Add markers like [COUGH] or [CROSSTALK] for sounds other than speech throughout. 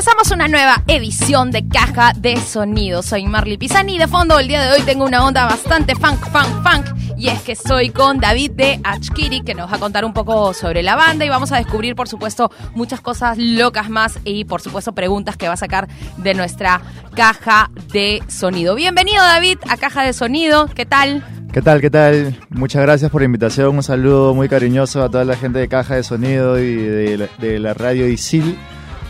Empezamos una nueva edición de Caja de Sonido. Soy Marley Pisani. De fondo, el día de hoy tengo una onda bastante funk, funk, funk. Y es que soy con David de Achkiri, que nos va a contar un poco sobre la banda. Y vamos a descubrir, por supuesto, muchas cosas locas más. Y, por supuesto, preguntas que va a sacar de nuestra caja de sonido. Bienvenido, David, a Caja de Sonido. ¿Qué tal? ¿Qué tal? ¿Qué tal? Muchas gracias por la invitación. Un saludo muy cariñoso a toda la gente de Caja de Sonido y de la radio ISIL.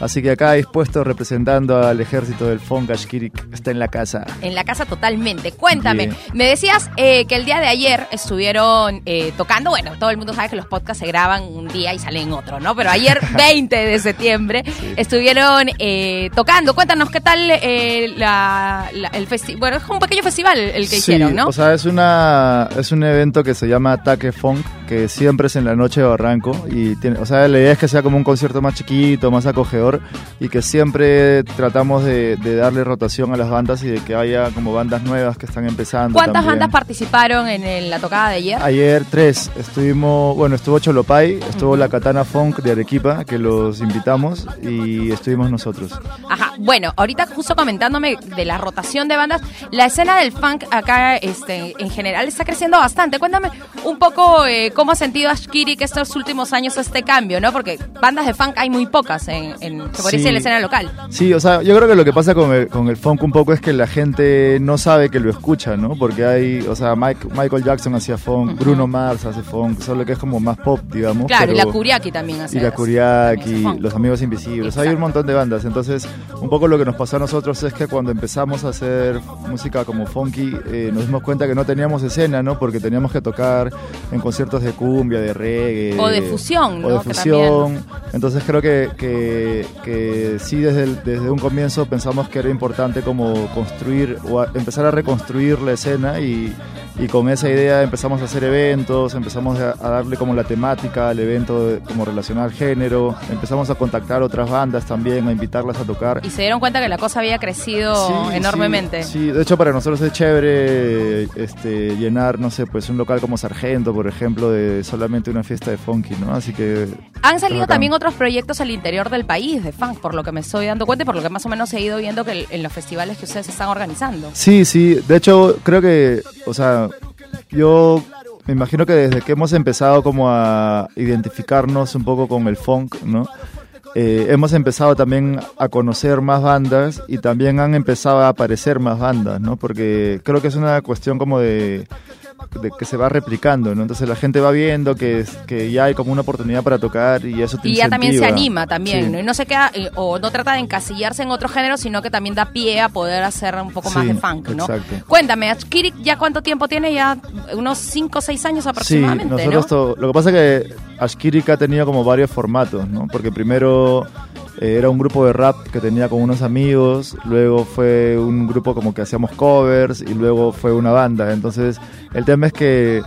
Así que acá dispuesto representando al ejército del Funk Ashkirik, está en la casa. En la casa totalmente. Cuéntame, Bien. me decías eh, que el día de ayer estuvieron eh, tocando, bueno, todo el mundo sabe que los podcasts se graban un día y salen otro, ¿no? Pero ayer, [LAUGHS] 20 de septiembre, estuvieron eh, tocando. Cuéntanos qué tal la- la- el festival. Bueno, es un pequeño festival el que Sí, hicieron, ¿no? O sea, es una es un evento que se llama Ataque Funk, que siempre es en la noche de Barranco y tiene, o sea, la idea es que sea como un concierto más chiquito, más acogedor y que siempre tratamos de, de darle rotación a las bandas y de que haya como bandas nuevas que están empezando. ¿Cuántas también. bandas participaron en el- la tocada de ayer? Ayer tres, estuvimos, bueno, estuvo Cholopay, estuvo la Katana Funk de Arequipa, que los invitamos, y estuvimos nosotros. Ajá, bueno, ahorita justo comentándome de la rotación de bandas, la escena del funk acá este, en general está creciendo bastante. Cuéntame un poco eh, cómo ha sentido Ashkiri que estos últimos años este cambio, ¿no? Porque bandas de funk hay muy pocas en, en se podría Sí. decir, en la escena local. Sí, o sea, yo creo que lo que pasa con el, con el funk un poco es que la gente no sabe que lo escucha, ¿no? Porque hay, o sea, Mike- Michael Jackson hacía funk, Bruno Mars hace funk, solo que es como más pop, digamos. Claro, y la Kuriaki también hace. y la Kuriaki. Los Amigos Invisibles, hay un montón de bandas. Entonces, un poco lo que nos pasó a nosotros es que cuando empezamos a hacer música como funky, eh, nos dimos cuenta que no teníamos escena, ¿no? Porque teníamos que tocar en conciertos de cumbia, de reggae. O de fusión, O ¿no? de fusión. Entonces creo que, que, que sí, desde, el- desde un comienzo pensamos que era importante como construir o a- empezar a reconstruir la escena y, y con esa idea empezamos a hacer eventos, empezamos a, a darle como la temática al evento de- como relacionado al género, empezamos a contactar otras bandas también, a invitarlas a tocar. Y se dieron cuenta que la cosa había crecido Sí, enormemente. Sí, sí, de hecho para nosotros es chévere este, llenar, no sé, pues un local como Sargento, por ejemplo, de solamente una fiesta de funky, ¿no? Así que... Han salido también otros proyectos al interior del país de funk, por lo que me estoy dando cuenta y por lo que más o menos he ido viendo que en los festivales que ustedes están organizando. Sí, sí, de hecho creo que, o sea, yo me imagino que desde que hemos empezado como a identificarnos un poco con el funk, ¿no? Eh, hemos empezado también a conocer más bandas y también han empezado a aparecer más bandas, ¿no? Porque creo que es una cuestión como de, de que se va replicando, ¿no? Entonces la gente va viendo que, que ya hay como una oportunidad para tocar y eso te Y ya también se anima también, Sí. ¿no? Y no se queda, eh, o no trata de encasillarse en otro género, sino que también da pie a poder hacer un poco más de funk, ¿no? exacto. Cuéntame, Ashkirik ya cuánto tiempo tiene, ya unos 5 o 6 años aproximadamente, sí, nosotros ¿no? lo que pasa es que Ashkirik ha tenido como varios formatos, ¿no? Porque primero eh, era un grupo de rap que tenía con unos amigos, luego fue un grupo como que hacíamos covers y luego fue una banda. Entonces, el tema es que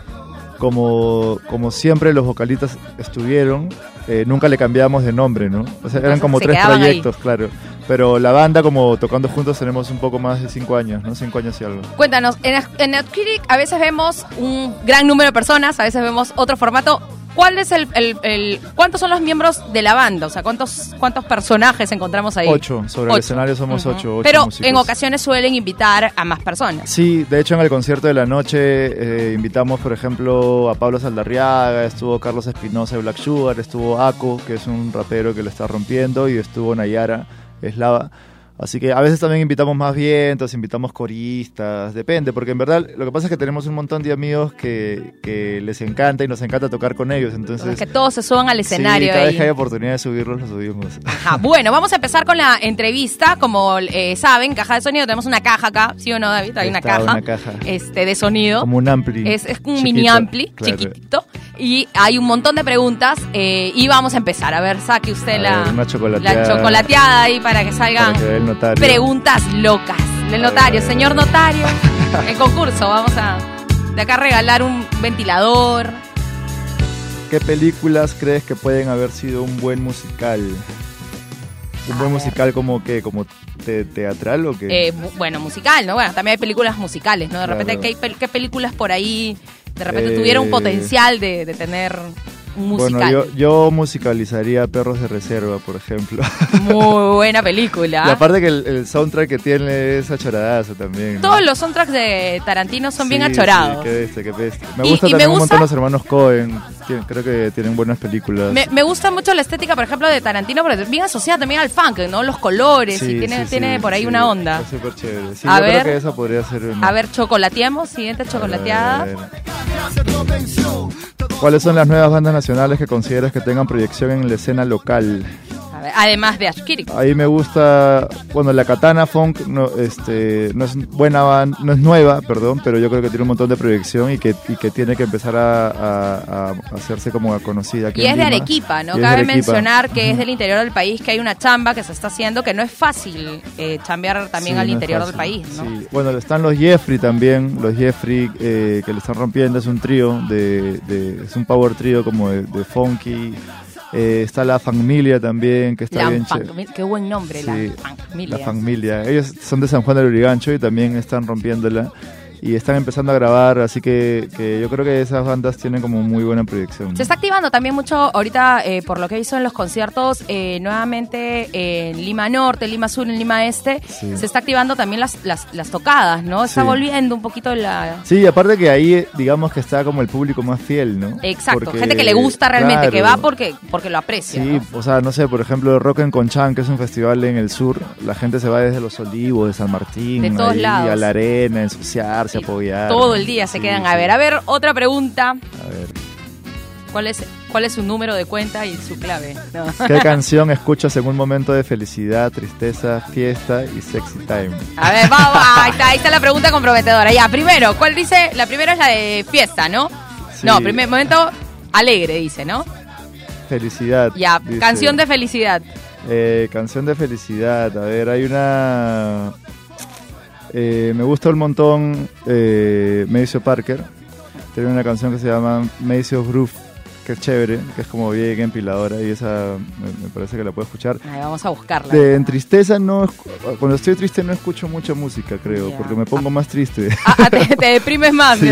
como, como siempre los vocalistas estuvieron, eh, nunca le cambiamos de nombre, ¿no? O sea, eran como se tres ahí. proyectos, claro. Pero la banda como tocando juntos tenemos un poco más de cinco años, ¿no? Cinco años y algo. Cuéntanos, en, en a veces vemos un gran número de personas, a veces vemos otro formato. ¿Cuál es el, el- el- cuántos son los miembros de la banda? O sea, ¿cuántos, cuántos personajes encontramos ahí? Ocho, sobre el Ocho. escenario somos Ujú. ocho, ocho Pero músicos. en ocasiones suelen invitar a más personas. Sí, de hecho en el concierto de la noche eh, invitamos, por ejemplo, a Pablo Saldarriaga, estuvo Carlos Espinosa de Black Sugar, estuvo Ako, que es un rapero que lo está rompiendo, y estuvo Nayara Eslava. Así que a veces también invitamos más vientos, invitamos coristas, depende, porque en verdad lo que pasa es que tenemos un montón de amigos que, que les encanta y nos encanta tocar con ellos, entonces... que todos se suban al sí, escenario cada ahí. vez que hay oportunidad de subirlos, los subimos. Ajá, bueno, vamos a empezar con la entrevista. Como eh, saben, caja de sonido, tenemos una caja acá, ¿sí o no, David? Hay una Está caja, una caja. Este, de sonido. Como un ampli. Es, es un chiquito, mini ampli, claro. chiquitito. Y hay un montón de preguntas. eh, y vamos a empezar. A ver, saque usted A la, ver, una chocolateada. la chocolateada ahí para que salgan Para que notario. preguntas locas del notario. Señor notario, [LAUGHS] el concurso, vamos a de acá regalar un ventilador. ¿Qué películas crees que pueden haber sido un buen musical? ¿Un A buen ver. musical como que como te- teatral o qué? Eh, bu- bueno, musical, ¿no? Bueno, también hay películas musicales, ¿no? De repente. ¿qué, qué películas por ahí de repente Eh, tuvieron potencial de, de tener musical. Bueno, yo, yo musicalizaría Perros de Reserva, por ejemplo. Muy buena película. Y aparte que el, el soundtrack que tiene es achoradazo también. ¿no? Todos los soundtracks de Tarantino son bien achorados. Sí, qué bestia, qué bestia. Me Y- gusta y también me un gusta- montón los hermanos Cohen. Tien- creo que tienen buenas películas. Me, me gusta mucho la estética, por ejemplo, de Tarantino, porque es bien asociada también al funk, ¿no? Los colores Sí, y tiene, tiene por ahí una onda. Es súper chévere. Sí, A yo ver. creo que esa podría ser una. A ver, chocolateamos, siguiente chocolateada. A ver. ¿Cuáles son las nuevas bandas nacionales que consideras que tengan proyección en la escena local? A además de Ashkiri. Ahí me gusta, bueno, la Katana Funk no, este, no es buena no es nueva, perdón, pero yo creo que tiene un montón de proyección y que, y que tiene que empezar a, a- a hacerse como conocida. Aquí Y en es de. Arequipa, ¿no? Y Cabe Arequipa. mencionar que es del interior del país, que hay una chamba que se está haciendo, que no es fácil eh, chambear también Sí, al no interior del país, ¿no? Sí. Bueno, están los Jeffrey también, los Jeffrey eh, que le están rompiendo, es un trío, de, de- es un power trío como de, de funky. Eh, está la familia también, que está La bien chévere. Qué buen nombre, Sí, la familia. La familia. Ellos son de San Juan del Urigancho y también están rompiéndola. Y están empezando a grabar, así que, que yo creo que esas bandas tienen como muy buena proyección. Se está activando también mucho ahorita, eh, por lo que hizo en los conciertos, eh, nuevamente en Lima Norte, Lima Sur, en Lima Este, Sí. se está activando también las, las, las tocadas, ¿no? Está Sí. volviendo un poquito la... Sí, aparte que ahí digamos que está como el público más fiel, ¿no? Exacto, Porque, gente que le gusta realmente, que va claro, porque, porque lo aprecia. Sí, ¿no? o sea, no sé, por ejemplo, Rock en Conchán, que es un festival en el sur, la gente se va desde Los Olivos, de San Martín, De todos ahí, lados. a la arena, a ensuciarse, a Y apoyar. Todo el día se Sí, quedan a ver. A ver, otra pregunta. A ver. ¿Cuál es, cuál es su número de cuenta y su clave? No. [LAUGHS] ¿Qué canción escuchas en un momento de felicidad, tristeza, fiesta y sexy time? A ver, vamos, ahí está, ahí está la pregunta comprometedora. Ya, primero, ¿cuál dice? La primera es la de fiesta, ¿no? Sí. No, primer momento alegre, dice, ¿no? Felicidad. Ya, dice. canción de felicidad. Eh, canción de felicidad. A ver, hay una. Eh, me gusta un montón eh, Parker. Tiene una canción que se llama Maceo Groove, que es chévere, que es como bien empiladora y esa me, me parece que la puedo escuchar. Ahí vamos a buscarla. De, en tristeza no, cuando estoy triste no escucho mucha música, creo, porque me pongo más triste. Ah, ah, te, te deprimes más. Sí.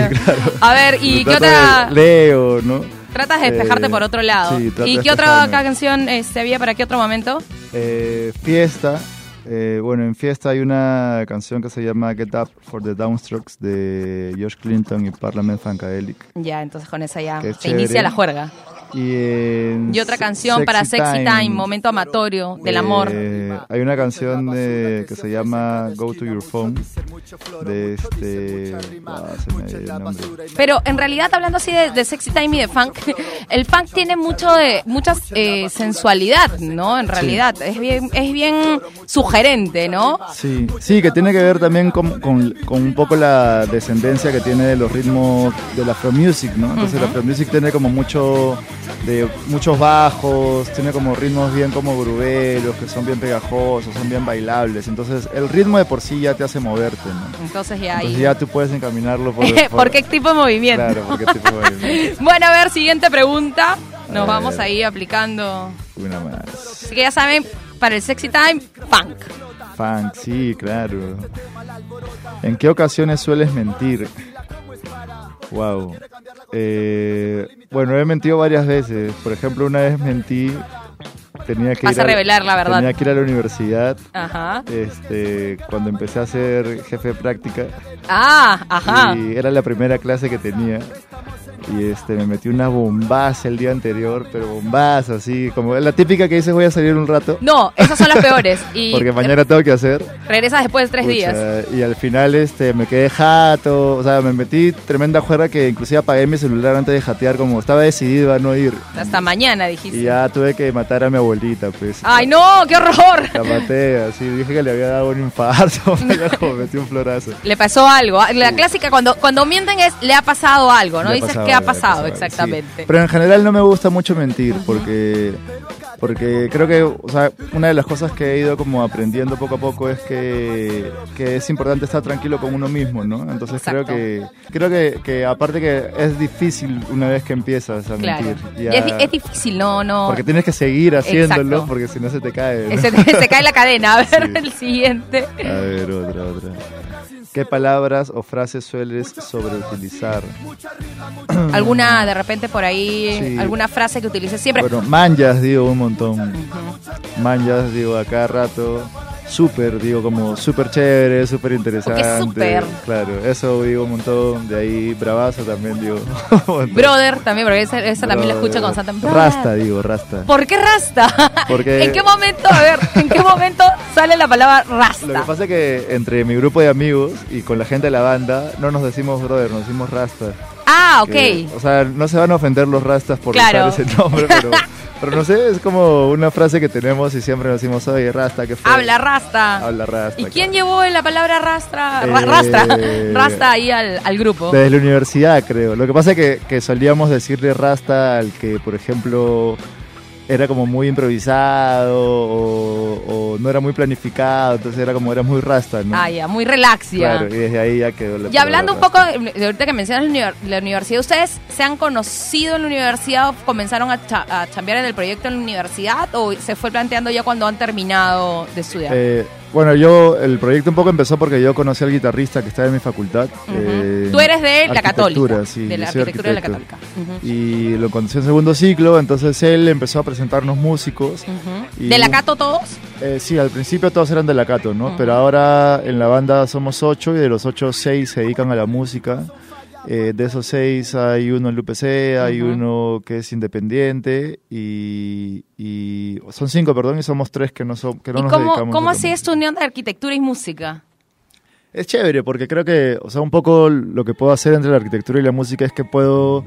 A ver, ¿y qué otra? Leo, ¿no? Tratas de despejarte Eh, por otro lado. sí, ¿Y qué otra canción este, había para qué otro momento? Eh, fiesta. Eh, bueno, en fiesta hay una canción que se llama Get Up for the Downstrokes de George Clinton y Parliament Funkadelic. Ya, entonces con esa ya se inicia la juerga. Y, en Y otra canción para Sexy Time, momento amatorio del eh, amor. Hay una canción de, que se llama Go to Your Phone de este. ah. Pero en realidad, hablando así de, de sexy time y de funk, [LAUGHS] el funk tiene mucho de mucha eh, sensualidad, ¿no? En realidad, es bien es bien sugerente, ¿no? Sí, sí, que tiene que ver también con, con- con un poco la descendencia que tiene de los ritmos de la Afro Music, ¿no? Entonces la Afro Music tiene como mucho de muchos bajos, tiene como ritmos bien como gruberos, que son bien pegajosos, son bien bailables. Entonces el ritmo de por sí ya te hace moverte, ¿no? Entonces ya Entonces ya tú puedes encaminarlo [LAUGHS] por, ¿Por qué tipo de movimiento? Claro, por qué tipo de movimiento. [LAUGHS] Bueno, a ver, siguiente pregunta. Nos A vamos ver. ahí aplicando. Una más. Así que ya saben, para el sexy time, funk. Funk, sí, claro. ¿En qué ocasiones sueles mentir? Wow. Eh, bueno, he mentido varias veces. Por ejemplo, una vez mentí. Tenía que Vas ir a revelar la verdad. Tenía que ir a la universidad. Ajá. Este, cuando empecé a ser jefe de práctica Ah, ajá. y era la primera clase que tenía y este me metí una bombaza el día anterior, pero bombaza así, como la típica que dices voy a salir un rato No, esas son las peores. [LAUGHS] Y porque mañana tengo que hacer. regresas después de tres Pucha, días. Y al final este me quedé jato, o sea, me metí tremenda juerga que inclusive apagué mi celular antes de jatear, como estaba decidido a no ir. Hasta mañana dijiste. Y ya tuve que matar a mi abuelita, pues. ¡Ay, no! ¡Qué horror! La maté, así, dije que le había dado un infarto, [LAUGHS] me metí un florazo. Le pasó algo. La clásica cuando, cuando mienten es le ha pasado algo, ¿no? Dices qué ha ha pasado, exactamente. sí. Pero en general no me gusta mucho mentir porque porque creo que o sea, una de las cosas que he ido como aprendiendo poco a poco es que, que es importante estar tranquilo con uno mismo, ¿no? Entonces Exacto. creo que creo que, que aparte que es difícil una vez que empiezas a Claro. mentir. Ya- es, di- es difícil, no, no. porque tienes que seguir haciéndolo Exacto. porque si no se te cae. ¿no? se, se cae la cadena. A ver [LAUGHS] Sí. el siguiente. A ver, otra, otra. ¿Qué palabras o frases sueles sobreutilizar? [CLEARS THROAT] ¿Alguna de repente por ahí, Sí. alguna frase que utilices siempre? Bueno, manjas digo un montón. Manjas digo a cada rato. Súper, digo como súper chévere, súper interesante. súper. Claro, eso digo un montón. De ahí bravazo también digo. [LAUGHS] Brother también, porque esa, esa también la escucho Brother. constantemente. Rasta digo, rasta. ¿Por qué rasta? [LAUGHS] Porque- ¿En qué momento, a ver, en qué momento sale la palabra rasta? Lo que pasa es que entre mi grupo de amigos y con la gente de la banda no nos decimos brother, nos decimos rasta. Ah, ok. Que, o sea, no se van a ofender los rastas por Claro. usar ese nombre, pero, [LAUGHS] pero no sé, es como una frase que tenemos y siempre nos decimos, oye, rasta, ¿qué fue? Habla rasta. Habla rasta. ¿Y quién llevó la palabra rastra, ra- Eh, rastra, [LAUGHS] rasta ahí al, al grupo? Desde la universidad, creo. Lo que pasa es que, que solíamos decirle rasta al que, por ejemplo, era como muy improvisado o, o no era muy planificado, entonces era como, era muy rasta, ¿no? Ah, ya, muy relax ya. Claro, y desde ahí ya quedó la Y hablando un poco, de, de ahorita que mencionas la universidad, ¿ustedes se han conocido en la universidad o comenzaron a, cha- a chambear en el proyecto en la universidad o se fue planteando ya cuando han terminado de estudiar? Eh, bueno, yo, el proyecto un poco empezó porque yo conocí al guitarrista que estaba en mi facultad. Eh, Tú eres de la católica. sí, de la arquitectura de la católica. Y lo conocí en segundo ciclo, entonces él empezó a presentarnos músicos. Ujú. y ¿De la Cato todos? Eh, sí, al principio todos eran de la Cato, ¿no? Pero ahora en la banda somos ocho y de los ocho, seis se dedican a la música. Eh, de esos seis hay uno en UPC, hay uno que es independiente y, y- son cinco, perdón, y somos tres que no, son, que no ¿Y nos cómo, dedicamos cómo así es tu unión de arquitectura y música? Es chévere porque creo que, o sea, un poco lo que puedo hacer entre la arquitectura y la música es que puedo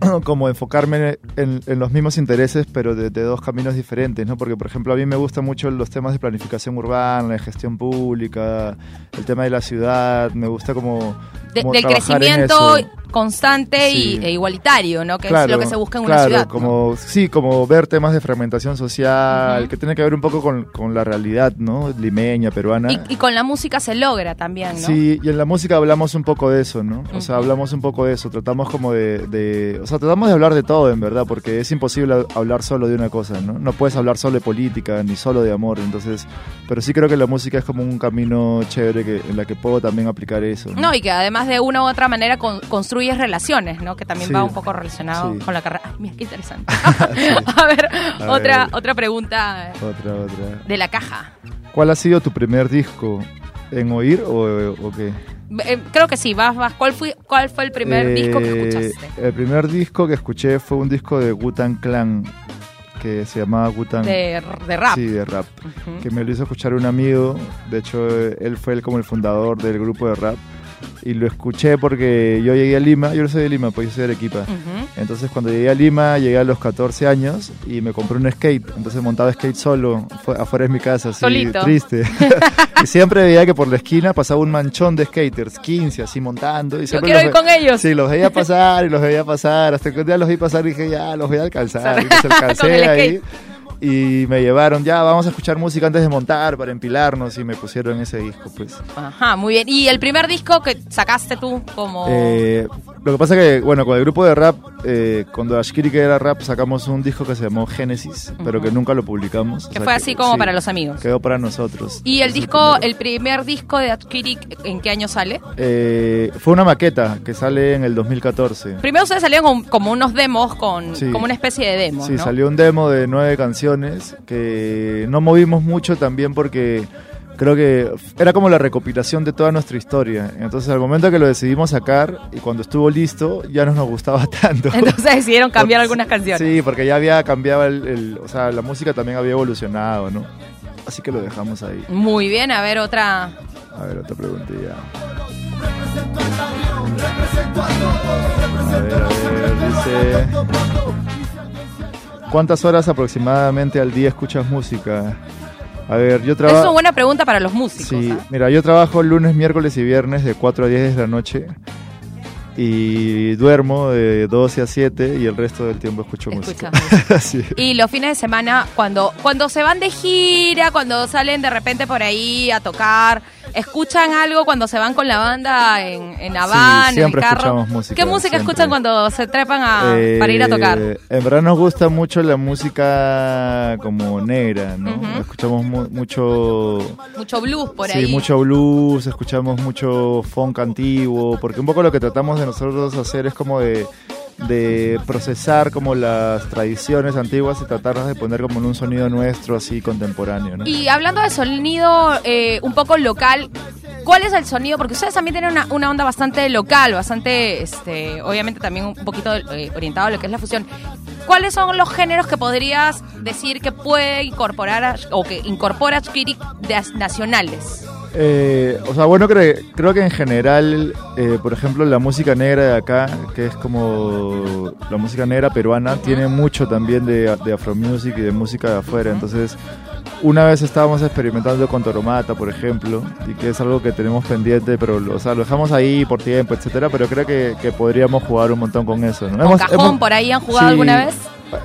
[CLEARS THROAT] como enfocarme en, en los mismos intereses, pero de, de dos caminos diferentes, ¿no? Porque, por ejemplo, a mí me gustan mucho los temas de planificación urbana, de gestión pública, el tema de la ciudad, me gusta como... De- como del crecimiento constante y, e igualitario, ¿no? Que es lo que se busca en una ciudad. ¿no? Como, Sí, como ver temas de fragmentación social, que tiene que ver un poco con, con la realidad, ¿no? Limeña, peruana. Y, y con la música se logra también, ¿no? Sí, y en la música hablamos un poco de eso, ¿no? O sea, hablamos un poco de eso, tratamos como de, de- O sea, tratamos de hablar de todo, en verdad, porque es imposible hablar solo de una cosa, ¿no? No puedes hablar solo de política, ni solo de amor, entonces... Pero sí creo que la música es como un camino chévere que, en la que puedo también aplicar eso. No, y que además de una u otra manera con- construyes relaciones, ¿no? Que también Sí. va un poco relacionado Sí. con la carrera. Ay, mira, qué interesante. [LAUGHS] [LAUGHS] a ver, A otra, ver. otra pregunta eh, Otra, otra. de la caja. ¿Cuál ha sido tu primer disco? ¿En oír o, o qué? Eh, creo que sí, vas, vas. ¿Cuál fue, cuál fue el primer disco que Eh, escuchaste? El primer disco que escuché fue un disco de Wu-Tang Clan, que se llamaba Wu-Tang... De, de rap. Sí, de rap. Ujú. que me lo hizo escuchar un amigo. De hecho, él fue el, como el fundador del grupo de rap. Y lo escuché porque yo llegué a Lima. Yo no soy de Lima, pues yo soy de Arequipa. Ujú. Entonces, cuando llegué a Lima, llegué a los 14 años y me compré un skate. Entonces, montaba skate solo, fu- afuera de mi casa, así, Solito. triste. [LAUGHS] y siempre veía que por la esquina pasaba un manchón de skaters, 15, así montando. Y Yo siempre quiero los ir con ellos. Sí, los veía pasar y los veía pasar. Hasta que un día los vi pasar y dije, ya, los voy a alcanzar. Y los alcancé [LAUGHS] ahí. Y me llevaron, ya, vamos a escuchar música antes de montar para empilarnos. Y me pusieron ese disco, pues. Ajá, muy bien. ¿Y el primer disco que sacaste tú como...? Eh, lo que pasa que, bueno, con el grupo de rap, eh, cuando Ashkiri que era rap, sacamos un disco que se llamó Génesis, pero que nunca lo publicamos. O que sea fue así como sí, para los amigos. Quedó para nosotros. ¿Y el disco, el primer disco de Adkiri, en qué año sale? Eh, fue una maqueta que sale en el 2014. Primero ustedes salieron como unos demos, con Sí. como una especie de demo, Sí, ¿no? salió un demo de nueve canciones que no movimos mucho también porque creo que era como la recopilación de toda nuestra historia. Entonces, al momento que lo decidimos sacar y cuando estuvo listo, ya no nos gustaba [LAUGHS] tanto. Entonces decidieron cambiar Porque- algunas canciones. Sí, porque ya había cambiado el, el- o sea, la música también había evolucionado, ¿no? Así que lo dejamos ahí. Muy bien, a ver, otra... A ver, otra preguntilla. A ver, a ver, dice... ¿Cuántas horas aproximadamente al día escuchas música? A ver, yo Es una trabajo... buena pregunta para los músicos. Sí, ¿ah? mira, yo trabajo lunes, miércoles y viernes de 4 a 10 de la noche y duermo de 12 a 7 y el resto del tiempo escucho música. [LAUGHS] Sí. Y los fines de semana, cuando, cuando se van de gira, cuando salen de repente por ahí a tocar, ¿Escuchan algo cuando se van con la banda en, en la van, en el siempre carro? escuchamos música, ¿Qué música siempre. escuchan cuando se trepan a, Eh, para ir a tocar? En verdad nos gusta mucho la música como negra, ¿no? Escuchamos mu- mucho... Mucho blues por sí, ahí. mucho blues, escuchamos mucho funk antiguo, porque un poco lo que tratamos de nosotros hacer es como de, de procesar como las tradiciones antiguas y tratarlas de poner como en un sonido nuestro así contemporáneo, ¿no? Y hablando de sonido eh, un poco local, ¿cuál es el sonido? Porque ustedes también tienen una, una onda bastante local, bastante, este, obviamente también un poquito eh, orientado a lo que es la fusión. ¿Cuáles son los géneros que podrías decir que puede incorporar o que incorpora as- nacionales? Eh, o sea, bueno, cre- creo que en general, eh, por ejemplo, la música negra de acá, que es como la música negra peruana, tiene mucho también de, de afro music y de música de afuera. Entonces, una vez estábamos experimentando con Toromata, por ejemplo, y que es algo que tenemos pendiente, pero lo- o sea, lo dejamos ahí por tiempo, etcétera. Pero creo que, que podríamos jugar un montón con eso. ¿no? ¿Con Hemos- cajón hemos- por ahí han jugado sí, alguna vez?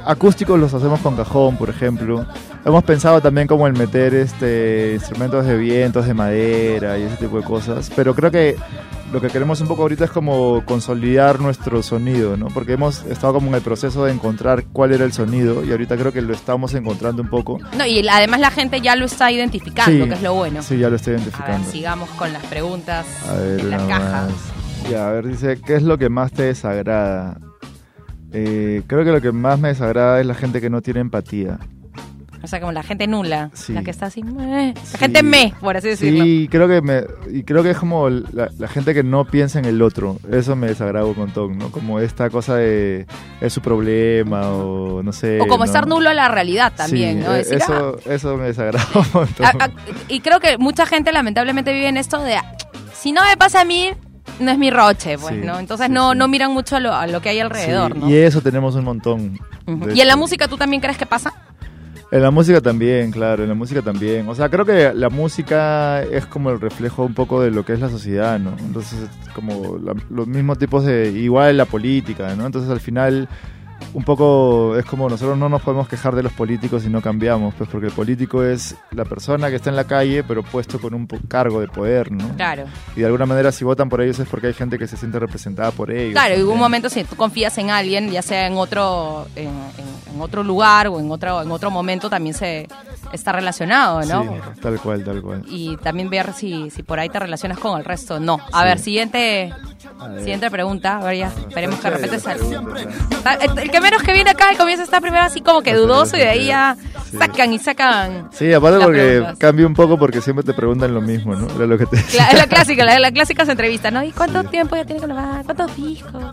Acústicos los hacemos con cajón, por ejemplo. Hemos pensado también como el meter este instrumentos de vientos, de madera y ese tipo de cosas. Pero creo que lo que queremos un poco ahorita es como consolidar nuestro sonido, ¿no? Porque hemos estado como en el proceso de encontrar cuál era el sonido y ahorita creo que lo estamos encontrando un poco. No, y además la gente ya lo está identificando, Sí, que es lo bueno. Sí, ya lo A ver, identificando. sigamos con las preguntas A ver, en la una caja. más. Ya, a ver, dice, ¿qué es lo que más te desagrada? Eh, creo que lo que más me desagrada es la gente que no tiene empatía. O sea, como la gente nula, Sí. la que está así, meh. la Sí. gente me, por así decirlo. Sí, creo que me, y creo que es como la, la gente que no piensa en el otro. Eso me desagrada un montón, ¿no? Como esta cosa de es su problema o no sé. O como ¿no? estar nulo a la realidad también, Sí, ¿no? Decir, eso, eso me desagrada un montón. ah, ah, y creo que mucha gente lamentablemente vive en esto de, ah, si no me pasa a mí, no es mi roche, pues, Sí, ¿no? Entonces sí, no, sí. no miran mucho a lo, a lo que hay alrededor, ¿no? Y eso tenemos un montón. Ujú. de ¿Y en la música tú también crees que pasa? En la música también, claro, en la música también. O sea, creo que la música es como el reflejo un poco de lo que es la sociedad, ¿no? Entonces, como la- los mismos tipos de... Igual la política, ¿no? Entonces, al final, un poco es como nosotros no nos podemos quejar de los políticos si no cambiamos, pues porque el político es la persona que está en la calle, pero puesto con un cargo de poder, ¿no? Claro. Y de alguna manera, si votan por ellos es porque hay gente que se siente representada por ellos. Claro, un también. momento si tú confías en alguien, ya sea en otro, en, en- en otro lugar o en otro, en otro momento, también se está relacionado, ¿no? Sí, tal cual, tal cual. Y también ver si, si por ahí te relacionas con el resto. No. A Sí. ver, siguiente, A siguiente pregunta. A ver, ya, esperemos que de repente salga. Está- El el que menos que viene acá al comienzo está primero así como que dudoso y de ahí ya Sí. sacan y sacan. Sí, aparte porque cambia un poco porque siempre te preguntan lo mismo, ¿no? Era lo que te Es la clásica, la, la clásica entrevista, ¿no? ¿Y cuánto tiempo ya tiene que grabar? ¿Cuántos discos?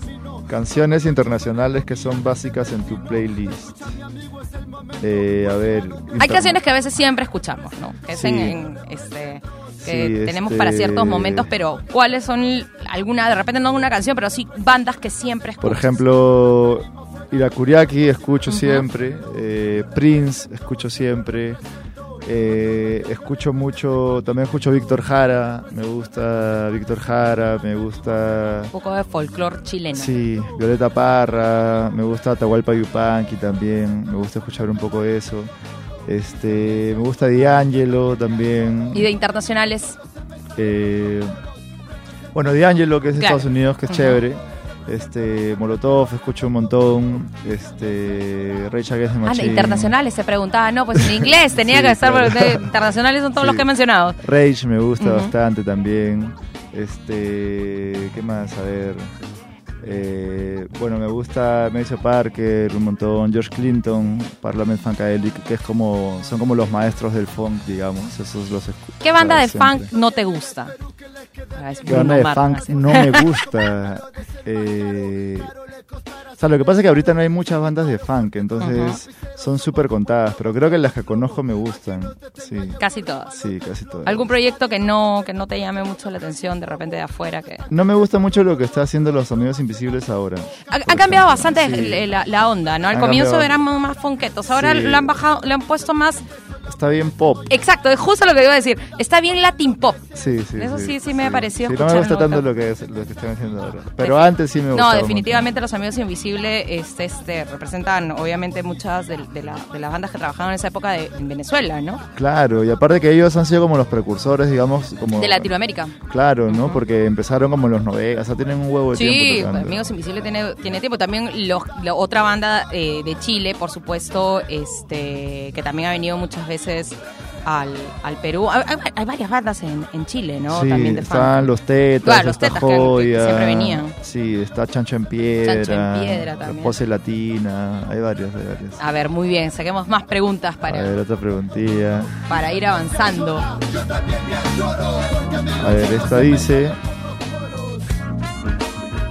Canciones internacionales que son básicas en tu playlist. Eh, a ver. Hay canciones que a veces siempre escuchamos, ¿no? Que es en, este que Sí, tenemos este- para ciertos momentos, pero ¿cuáles son alguna, de repente no una canción, pero sí bandas que siempre escuchas? Por ejemplo, Irakuriaki escucho siempre. eh, Prince escucho siempre. Eh, escucho mucho. También escucho Víctor Jara. Me gusta Víctor Jara. Me gusta. un poco de folclore chileno. Sí, Violeta Parra, me gusta Atahualpa Yupanqui también, me gusta escuchar un poco de eso. Este, me gusta D'Angelo también. Y de internacionales, Eh, bueno, D'Angelo, que es de Claro. Estados Unidos, que es chévere. Este, Molotov, escucho un montón. Este, Rage Against the ah, Machine. internacionales se preguntaba, no, pues en [LAUGHS] inglés tenía Sí, que estar, claro. internacionales son todos Sí. los que he mencionado. Rage me gusta bastante también. Este, ¿qué más? A ver. Eh, bueno, me gusta Mace Parker un montón, George Clinton, Parliament Funkadelic, que es como, son como los maestros del funk, digamos. Esos los ¿Qué banda de siempre. funk no te gusta? ¿Qué banda de funk no me [LAUGHS] gusta? Eh, sea, lo que pasa es que ahorita no hay muchas bandas de funk, entonces son súper contadas, pero creo que las que conozco me gustan. Sí, Casi todas. sí, casi todas. ¿Algún proyecto que no, que no te llame mucho la atención de repente de afuera? que No me gusta mucho lo que está haciendo los amigos invisibles ahora. Ha, cambiado bastante Sí. la, la onda, ¿no? Al comienzo cambiado. eran más fonquetos, ahora Sí. lo han bajado, le han puesto más... Está bien pop. Exacto, es justo lo que iba a decir. Está bien Latin Pop. Sí, sí. Eso sí, sí, me ha parecido sí, No me gusta tanto lo que, es- lo que están haciendo ahora. Pero antes sí me gustaba. No, definitivamente los Amigos Invisibles este, este, representan obviamente muchas de, de la- de las bandas que trabajaban en esa época de, en Venezuela, ¿no? Claro, y aparte que ellos han sido como los precursores, digamos, como... De Latinoamérica. Claro, ¿no? Porque empezaron como en los 90, o sea, tienen un huevo de Sí, tiempo tocando. Amigos Invisibles tiene, tiene tiempo. También los, la otra banda eh, de Chile, por supuesto, este que también ha venido muchas veces al, al Perú. Hay, varias bandas en, en Chile, ¿no? Sí, también de están los tetas, Claro, los Tetas que- siempre venían. Sí, está Chancho en Piedra. Chancho en Piedra también. Pose Latina, hay varios, hay varios. A ver, muy bien, saquemos más preguntas A para, ver, otra preguntilla. para ir avanzando. A ver, esta dice...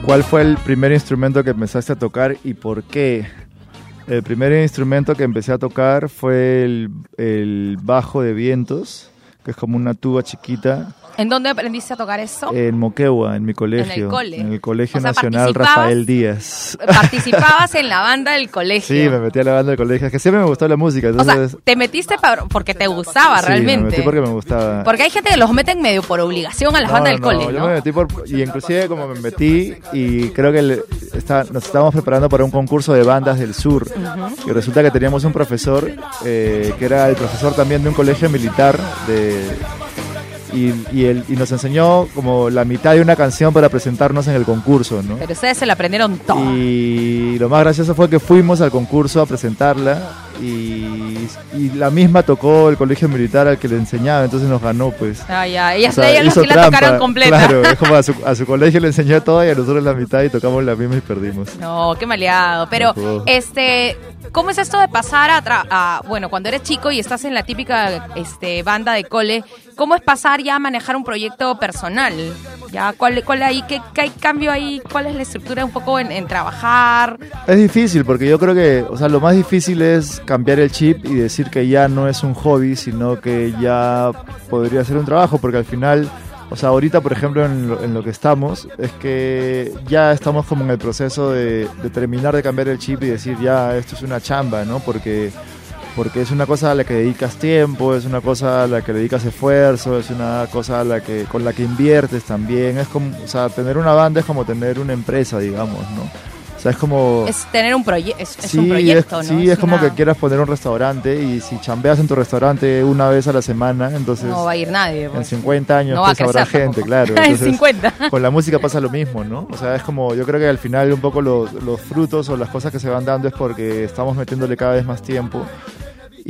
¿Cuál fue el primer instrumento que empezaste a tocar y por qué? El primer instrumento que empecé a tocar fue el, bajo de vientos, que es como una tuba chiquita, ¿En dónde aprendiste a tocar eso? en Moquegua, en mi colegio. cole. En el Colegio O sea, Nacional Rafael Díaz. [LAUGHS] Participabas en la banda del colegio. Sí, me metí a la banda del colegio. Es que siempre me gustó la música. o sea, Entonces, te metiste pa- porque te gustaba sí, realmente. me metí porque me gustaba. Porque hay gente que los meten medio por obligación a las No, bandas del no, ¿no? Yo me metí por... Y inclusive como me metí y creo que está- nos estábamos preparando para un concurso de bandas del sur. Y resulta que teníamos un profesor eh, que era el profesor también de un colegio militar de... Y, y, él, y nos enseñó como la mitad de una canción para presentarnos en el concurso, ¿no? Pero ustedes se la aprendieron todo. Y lo más gracioso fue que fuimos al concurso a presentarla y, y la misma tocó el colegio militar al que le enseñaba, entonces nos ganó, pues. Ah, ya. Ellas, O sea, hizo sí la trampa, tocaron completa. Claro, es como a su, a su [LAUGHS] colegio le enseñó todo y a nosotros la mitad y tocamos la misma y perdimos. No, qué maleado. Pero, No este, ¿cómo es esto de pasar a, tra- a- bueno, cuando eres chico y estás en la típica este, banda de cole, ¿cómo es pasar ya a manejar un proyecto personal? Ya, ¿cuál, cuál ahí, qué, qué hay cambio ahí? ¿Cuál es la estructura un poco en, en trabajar? Es difícil porque yo creo que, o sea, lo más difícil es cambiar el chip y decir que ya no es un hobby, sino que ya podría ser un trabajo, porque al final, o sea, ahorita, por ejemplo, en lo, en lo que estamos, es que ya estamos como en el proceso de, terminar de cambiar el chip y decir, ya, esto es una chamba, ¿no? Porque porque es una cosa a la que dedicas tiempo, es una cosa a la que dedicas esfuerzo, es una cosa a la que con la que inviertes también, es como, o sea, tener una banda es como tener una empresa, digamos, ¿no? O sea, es como Es tener un, proye es, es sí, un proyecto, es, ¿no? sí, es como una- que quieras poner un restaurante y si chambeas en tu restaurante una vez a la semana, entonces No va a ir nadie. en pues. 50 años No va a pues habrá gente, claro. [LAUGHS] en Entonces, 50. con la música pasa lo mismo, ¿no? O sea, es como, yo creo que al final un poco los, los frutos o las cosas que se van dando es porque estamos metiéndole cada vez más tiempo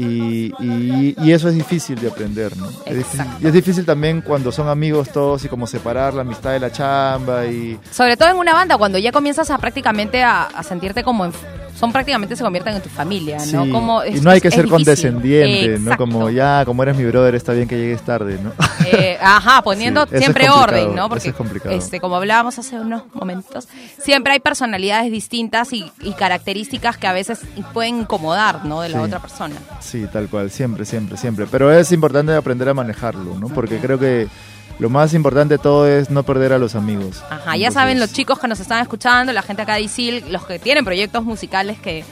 y, y- y eso es difícil de aprender, ¿no? Es difícil, y es difícil también cuando son amigos todos y como separar la amistad de la chamba y... Sobre todo en una banda, cuando ya comienzas a prácticamente a, a sentirte como en- son prácticamente se convierten en tu familia, ¿no? Como y no hay que ser difícil. condescendiente, ¿no? Como ya, como eres mi brother, está bien que llegues tarde, ¿no? Eh, ajá, poniendo Sí, eso es siempre orden, ¿no? Porque es este, como hablábamos hace unos momentos, siempre hay personalidades distintas y, y características que a veces pueden incomodar, ¿no? De la Sí. otra persona. Sí, tal cual, siempre, siempre, siempre. Pero es importante aprender a manejarlo, ¿no? Porque creo que lo más importante de todo es no perder a los amigos. Ajá, ya saben los chicos que nos están escuchando, la gente acá de ISIL, los que tienen proyectos musicales que,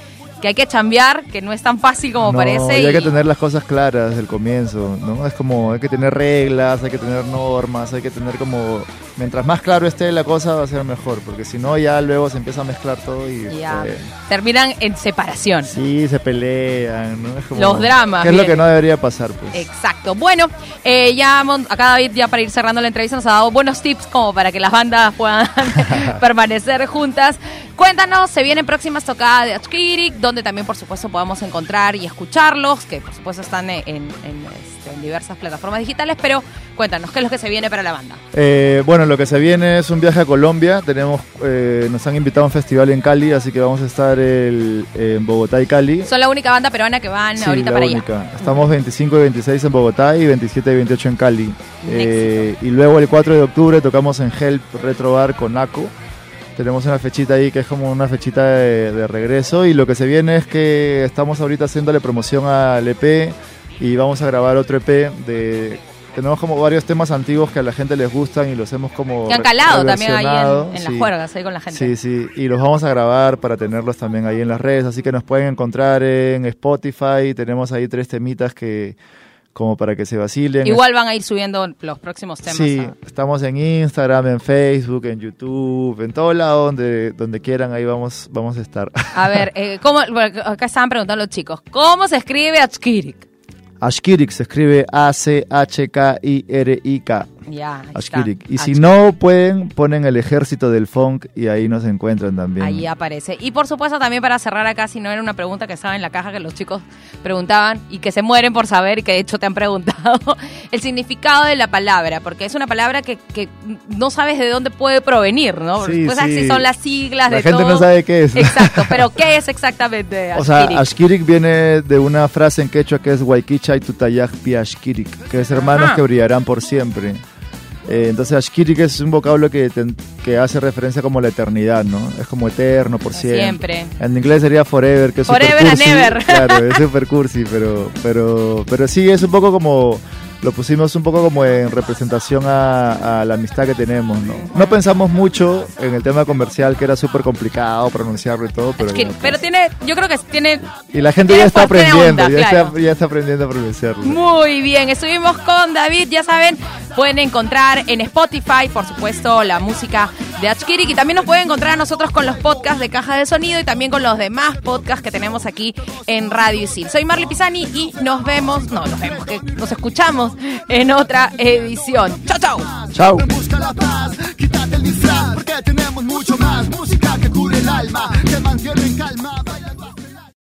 que hay que chambear, que no es tan fácil como no, parece. y hay que tener las cosas claras desde el comienzo, ¿no? Es como, hay que tener reglas, hay que tener normas, hay que tener como... Mientras más claro esté la cosa va a ser mejor, porque si no ya luego se empieza a mezclar todo y... ya eh, terminan en separación. sí, se pelean, ¿no? Es como- Los dramas, Que es lo que no debería pasar, pues. Exacto. Bueno, eh, ya acá David, ya para ir cerrando la entrevista, nos ha dado buenos tips como para que las bandas [LAUGHS] puedan [LAUGHS] permanecer juntas. Cuéntanos, se vienen próximas tocadas de Achkirik, donde también, por supuesto, podemos encontrar y escucharlos, que por supuesto están en, en- en, este, en diversas plataformas digitales, pero cuéntanos, ¿qué es lo que se viene para la banda? Eh, bueno, lo que se viene es un viaje a Colombia. Tenemos, eh, nos han invitado a un festival en Cali, así que vamos a estar el- en Bogotá y Cali. Son la única banda peruana que van Sí, ahorita la para única. allá. Estamos 25 y 26 en Bogotá y 27 y 28 en Cali. Eh, y luego el 4 de octubre tocamos en Help Retro Bar con Naco. Tenemos una fechita ahí que es como una fechita de, de regreso y lo que se viene es que estamos ahorita haciéndole promoción al EP y vamos a grabar otro EP de... Tenemos como varios temas antiguos que a la gente les gustan y los hemos como... Que han calado también ahí en, sí. las juergas, ahí con la gente. Sí, sí, y los vamos a grabar para tenerlos también ahí en las redes, así que nos pueden encontrar en Spotify, tenemos ahí tres temitas que como para que se vacilen. Igual van a ir subiendo los próximos temas. Sí, a- estamos en Instagram, en Facebook, en YouTube, en todo lado donde, donde quieran, ahí vamos, vamos a estar. A ver, eh, ¿cómo, acá estaban preguntando los chicos, ¿cómo se escribe Achkirik? Ashkirik se escribe A-C-H-K-I-R-I-K. Ya. Ashkirik. Y si no pueden, ponen el ejército del funk y ahí nos encuentran también. Ahí aparece. Y por supuesto también para cerrar acá, si no era una pregunta que estaba en la caja que los chicos preguntaban y que se mueren por saber y que de hecho te han preguntado, [LAUGHS] el significado de la palabra, porque es una palabra que, que no sabes de dónde puede provenir, ¿no? Sí, pues así sí. son las siglas La de gente todo. no sabe qué es. [LAUGHS] Exacto, pero [LAUGHS] ¿qué es exactamente? O sea, Ashkirik? Ashkirik viene de una frase en quechua que es Waikichay tutayaj pi Ashkirik, que es hermanos Ajá. que brillarán por siempre. Eh, entonces Ashkirik es un vocablo que, ten- que hace referencia como a la eternidad, ¿no? Es como eterno, por siempre. Siempre. En inglés sería forever, que es Forever super and cursi. ever. Claro, es super cursi, pero, pero, pero sí, es un poco como, lo pusimos un poco como en representación a, a la amistad que tenemos, ¿no? No pensamos mucho en el tema comercial, que era súper complicado pronunciarlo y todo, pero... Ya, pues. Pero tiene, yo creo que tiene Y la gente ya está aprendiendo, onda, ya, claro. está, ya está aprendiendo a pronunciarlo. Muy bien, estuvimos con David, ya saben, pueden encontrar en Spotify, por supuesto, la música de Achkirik y también nos pueden encontrar a nosotros con los podcasts de Caja de Sonido y también con los demás podcasts que tenemos aquí en Radio Isil. Soy Marley Pisani y nos vemos, no, nos vemos, que nos escuchamos en otra edición. Chau, chau. Chao. Busca la paz, quítate el disfraz, porque tenemos mucho más música que cure el alma, te mantiene en calma.